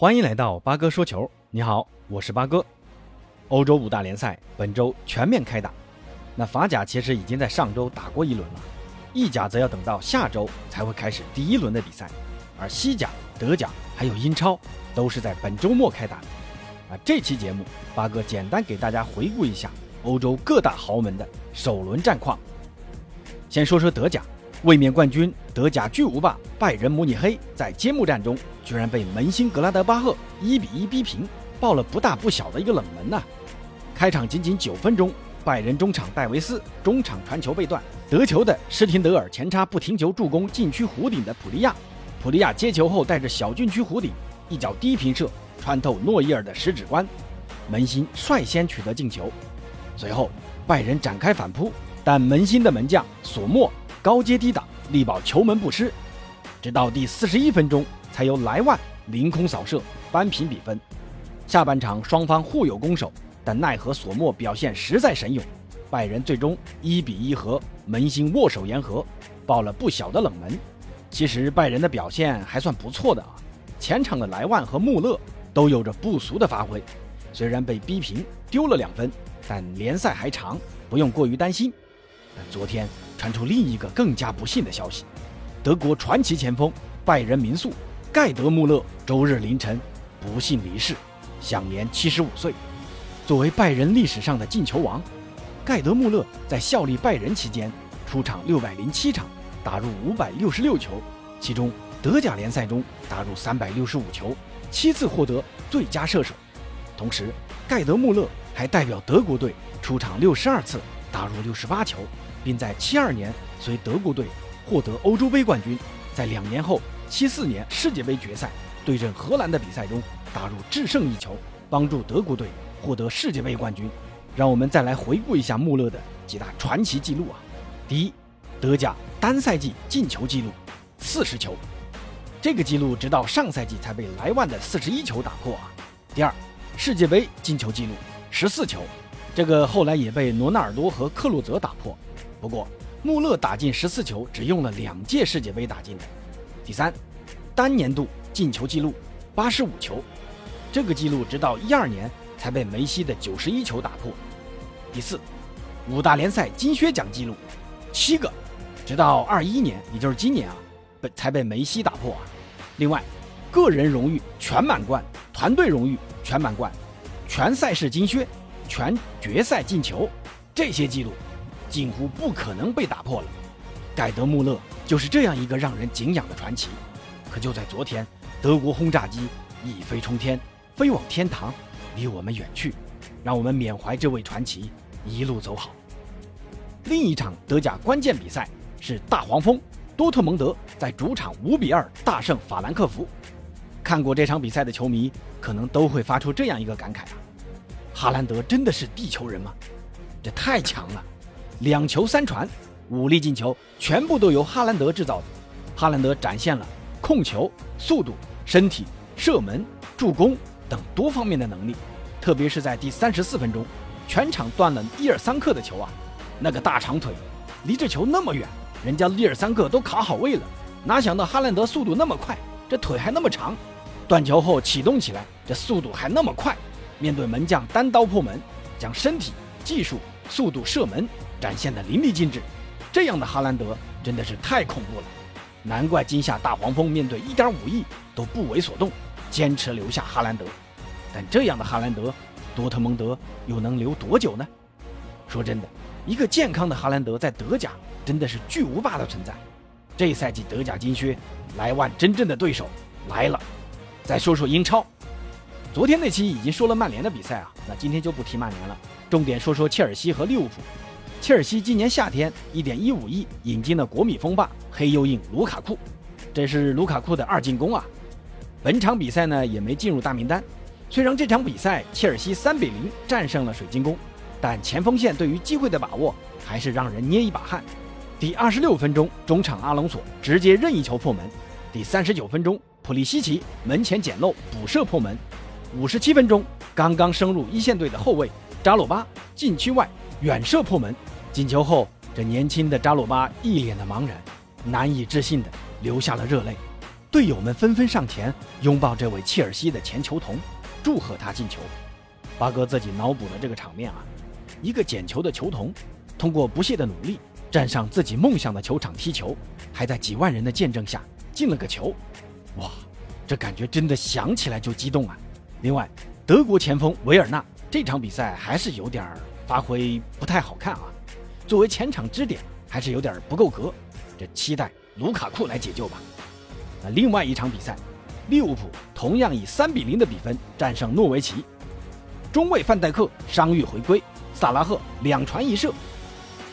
欢迎来到八哥说球。你好，我是八哥。欧洲五大联赛本周全面开打，那法甲其实已经在上周打过一轮了，意甲则要等到下周才会开始第一轮的比赛，而西甲、德甲还有英超都是在本周末开打的。啊，这期节目八哥简单给大家回顾一下欧洲各大豪门的首轮战况。先说说德甲。卫冕冠军德甲巨无霸拜仁慕尼黑在揭幕战中居然被门兴格拉德巴赫一比一逼平，爆了不大不小的一个冷门呐！开场仅仅九分钟，拜仁中场戴维斯中场传球被断，得球的施廷德尔前插不停球助攻禁区弧顶的普利亚，普利亚接球后带着小禁区弧顶一脚低平射穿透诺伊尔的食指关，门兴率先取得进球。随后拜仁展开反扑，但门兴的门将索莫。高接低挡，力保球门不失，直到第四十一分钟，才由莱万凌空扫射扳平比分。下半场双方互有攻守，但奈何索莫表现实在神勇，拜仁最终一比一和门兴握手言和，爆了不小的冷门。其实拜仁的表现还算不错的啊，前场的莱万和穆勒都有着不俗的发挥，虽然被逼平丢了两分，但联赛还长，不用过于担心。昨天。传出另一个更加不幸的消息：德国传奇前锋拜仁名宿盖德·穆勒周日凌晨不幸离世，享年七十五岁。作为拜仁历史上的进球王，盖德·穆勒在效力拜仁期间出场六百零七场，打入五百六十六球，其中德甲联赛中打入三百六十五球，七次获得最佳射手。同时，盖德·穆勒还代表德国队出场六十二次，打入六十八球。并在七二年随德国队获得欧洲杯冠军，在两年后七四年世界杯决赛对阵荷兰的比赛中打入制胜一球，帮助德国队获得世界杯冠军。让我们再来回顾一下穆勒的几大传奇记录啊！第一，德甲单赛季进球记录四十球，这个记录直到上赛季才被莱万的四十一球打破啊。第二，世界杯进球记录十四球，这个后来也被罗纳尔多和克洛泽打破。不过，穆勒打进十四球，只用了两届世界杯打进的。第三，单年度进球记录八十五球，这个记录直到一二年才被梅西的九十一球打破。第四，五大联赛金靴奖记录七个，直到二一年，也就是今年啊，被才被梅西打破啊。另外，个人荣誉全满贯、团队荣誉全满贯、全赛事金靴、全决赛进球这些记录。近乎不可能被打破了。盖德·穆勒就是这样一个让人敬仰的传奇。可就在昨天，德国轰炸机一飞冲天，飞往天堂，离我们远去。让我们缅怀这位传奇，一路走好。另一场德甲关键比赛是大黄蜂多特蒙德在主场五比二大胜法兰克福。看过这场比赛的球迷可能都会发出这样一个感慨啊：哈兰德真的是地球人吗？这太强了！两球三传，五粒进球全部都由哈兰德制造的。哈兰德展现了控球、速度、身体、射门、助攻等多方面的能力，特别是在第三十四分钟，全场断了伊尔桑克的球啊！那个大长腿，离这球那么远，人家利尔桑克都卡好位了，哪想到哈兰德速度那么快，这腿还那么长，断球后启动起来，这速度还那么快，面对门将单刀破门，将身体、技术、速度、射门。展现的淋漓尽致，这样的哈兰德真的是太恐怖了，难怪今夏大黄蜂面对一点五亿都不为所动，坚持留下哈兰德。但这样的哈兰德，多特蒙德又能留多久呢？说真的，一个健康的哈兰德在德甲真的是巨无霸的存在。这赛季德甲金靴，莱万真正的对手来了。再说说英超，昨天那期已经说了曼联的比赛啊，那今天就不提曼联了，重点说说切尔西和利物浦。切尔西今年夏天一点一五亿引进了国米锋霸黑又硬卢卡库，这是卢卡库的二进攻啊。本场比赛呢也没进入大名单。虽然这场比赛切尔西三比零战胜了水晶宫，但前锋线对于机会的把握还是让人捏一把汗。第二十六分钟，中场阿隆索直接任意球破门；第三十九分钟，普利西奇门前捡漏补射破门；五十七分钟，刚刚升入一线队的后卫扎洛巴禁区外远射破门。进球后，这年轻的扎鲁巴一脸的茫然，难以置信的流下了热泪。队友们纷纷上前拥抱这位切尔西的前球童，祝贺他进球。巴哥自己脑补了这个场面啊，一个捡球的球童，通过不懈的努力站上自己梦想的球场踢球，还在几万人的见证下进了个球。哇，这感觉真的想起来就激动啊！另外，德国前锋维尔纳这场比赛还是有点儿发挥不太好看啊，作为前场支点还是有点不够格，这期待卢卡库来解救吧。那另外一场比赛，利物浦同样以三比零的比分战胜诺维奇。中卫范戴克伤愈回归，萨拉赫两传一射，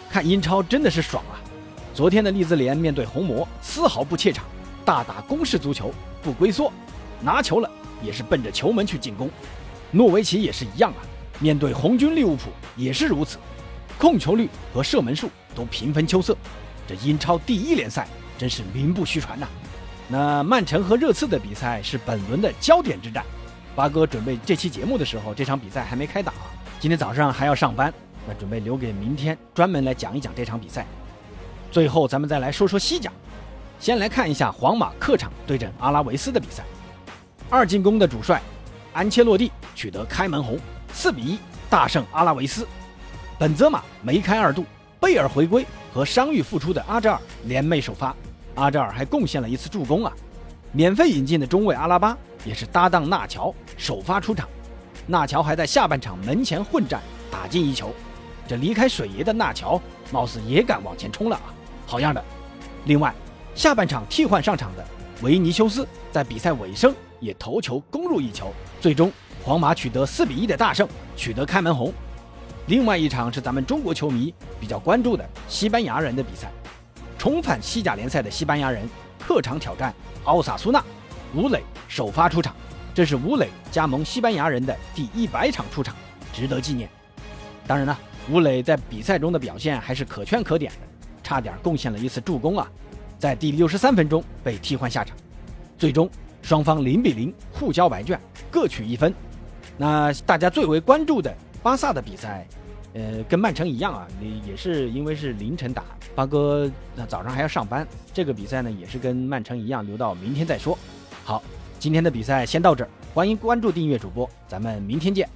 看英超真的是爽啊！昨天的利兹联面对红魔丝毫不怯场，大打攻势足球，不龟缩，拿球了也是奔着球门去进攻。诺维奇也是一样啊，面对红军利物浦也是如此，控球率和射门数都平分秋色。这英超第一联赛真是名不虚传呐！那曼城和热刺的比赛是本轮的焦点之战。八哥准备这期节目的时候，这场比赛还没开打，今天早上还要上班，那准备留给明天专门来讲一讲这场比赛。最后，咱们再来说说西甲，先来看一下皇马客场对阵阿拉维斯的比赛。二进攻的主帅安切洛蒂取得开门红，四比一大胜阿拉维斯。本泽马梅开二度，贝尔回归和伤愈复出的阿扎尔联袂首发，阿扎尔还贡献了一次助攻啊。免费引进的中卫阿拉巴也是搭档纳乔首发出场，纳乔还在下半场门前混战打进一球，这离开水爷的纳乔貌似也敢往前冲了啊，好样的！另外，下半场替换上场的维尼修斯在比赛尾声也头球攻入一球，最终皇马取得四比一的大胜，取得开门红。另外一场是咱们中国球迷比较关注的西班牙人的比赛，重返西甲联赛的西班牙人客场挑战。奥萨苏纳，吴磊首发出场，这是吴磊加盟西班牙人的第一百场出场，值得纪念。当然了，吴磊在比赛中的表现还是可圈可点的，差点贡献了一次助攻啊，在第六十三分钟被替换下场，最终双方零比零互交白卷，各取一分。那大家最为关注的巴萨的比赛。呃，跟曼城一样啊，也也是因为是凌晨打，八哥那早上还要上班。这个比赛呢，也是跟曼城一样，留到明天再说。好，今天的比赛先到这儿，欢迎关注订阅主播，咱们明天见。